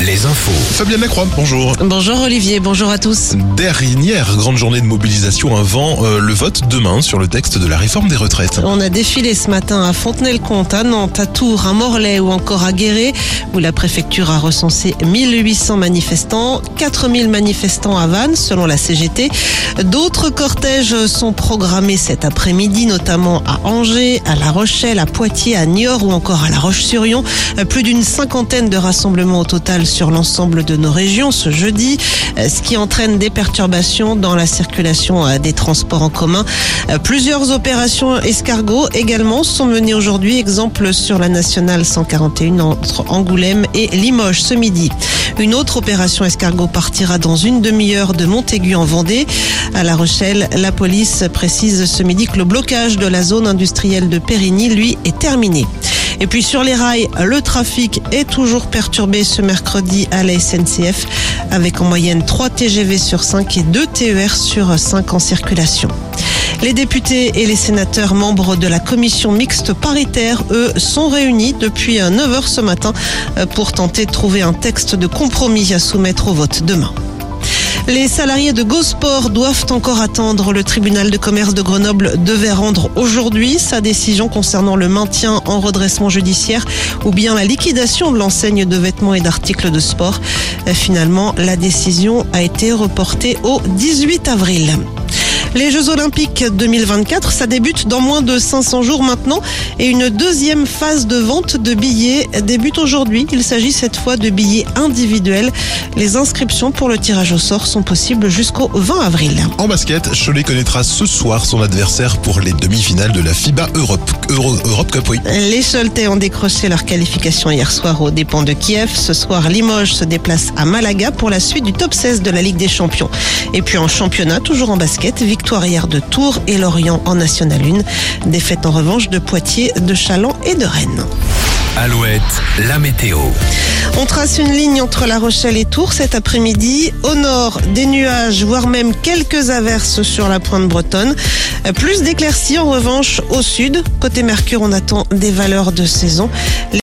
les infos. Fabienne Lacroix, bonjour. Bonjour Olivier, bonjour à tous. Dernière grande journée de mobilisation avant euh, le vote demain sur le texte de la réforme des retraites. On a défilé ce matin à Fontenay-le-Comte, à Nantes, à Tours, à Morlaix ou encore à Guéret, où la préfecture a recensé 1800 manifestants, 4000 manifestants à Vannes, selon la CGT. D'autres cortèges sont programmés cet après-midi, notamment à Angers, à La Rochelle, à Poitiers, à Niort ou encore à La Roche-sur-Yon. Plus d'une cinquantaine de rassemblements au total sur l'ensemble de nos régions ce jeudi, ce qui entraîne des perturbations dans la circulation des transports en commun. Plusieurs opérations escargots également sont menées aujourd'hui, exemple sur la nationale 141 entre Angoulême et Limoges ce midi. Une autre opération escargot partira dans une demi-heure de Montaigu en Vendée. À La Rochelle, la police précise ce midi que le blocage de la zone industrielle de Périgny, lui, est terminé. Et puis sur les rails, le trafic est toujours perturbé ce mercredi à la SNCF avec en moyenne 3 TGV sur 5 et 2 TER sur 5 en circulation. Les députés et les sénateurs membres de la commission mixte paritaire, eux, sont réunis depuis 9h ce matin pour tenter de trouver un texte de compromis à soumettre au vote demain. Les salariés de GoSport doivent encore attendre. Le tribunal de commerce de Grenoble devait rendre aujourd'hui sa décision concernant le maintien en redressement judiciaire ou bien la liquidation de l'enseigne de vêtements et d'articles de sport. Finalement, la décision a été reportée au 18 avril. Les Jeux Olympiques 2024, ça débute dans moins de 500 jours maintenant et une deuxième phase de vente de billets débute aujourd'hui. Il s'agit cette fois de billets individuels. Les inscriptions pour le tirage au sort sont possibles jusqu'au 20 avril. En basket, Cholet connaîtra ce soir son adversaire pour les demi-finales de la FIBA Europe, Euro, Europe Cup. Oui. Les Choletais ont décroché leur qualification hier soir aux dépens de Kiev. Ce soir, Limoges se déplace à Malaga pour la suite du top 16 de la Ligue des Champions. Et puis en championnat, toujours en basket, victoire hier de Tours et Lorient en National 1. Défaite en revanche de Poitiers, de Chaland et de Rennes. Alouette, la météo. On trace une ligne entre La Rochelle et Tours cet après-midi. Au nord, des nuages, voire même quelques averses sur la pointe bretonne. Plus d'éclaircies en revanche au sud. Côté Mercure, on attend des valeurs de saison.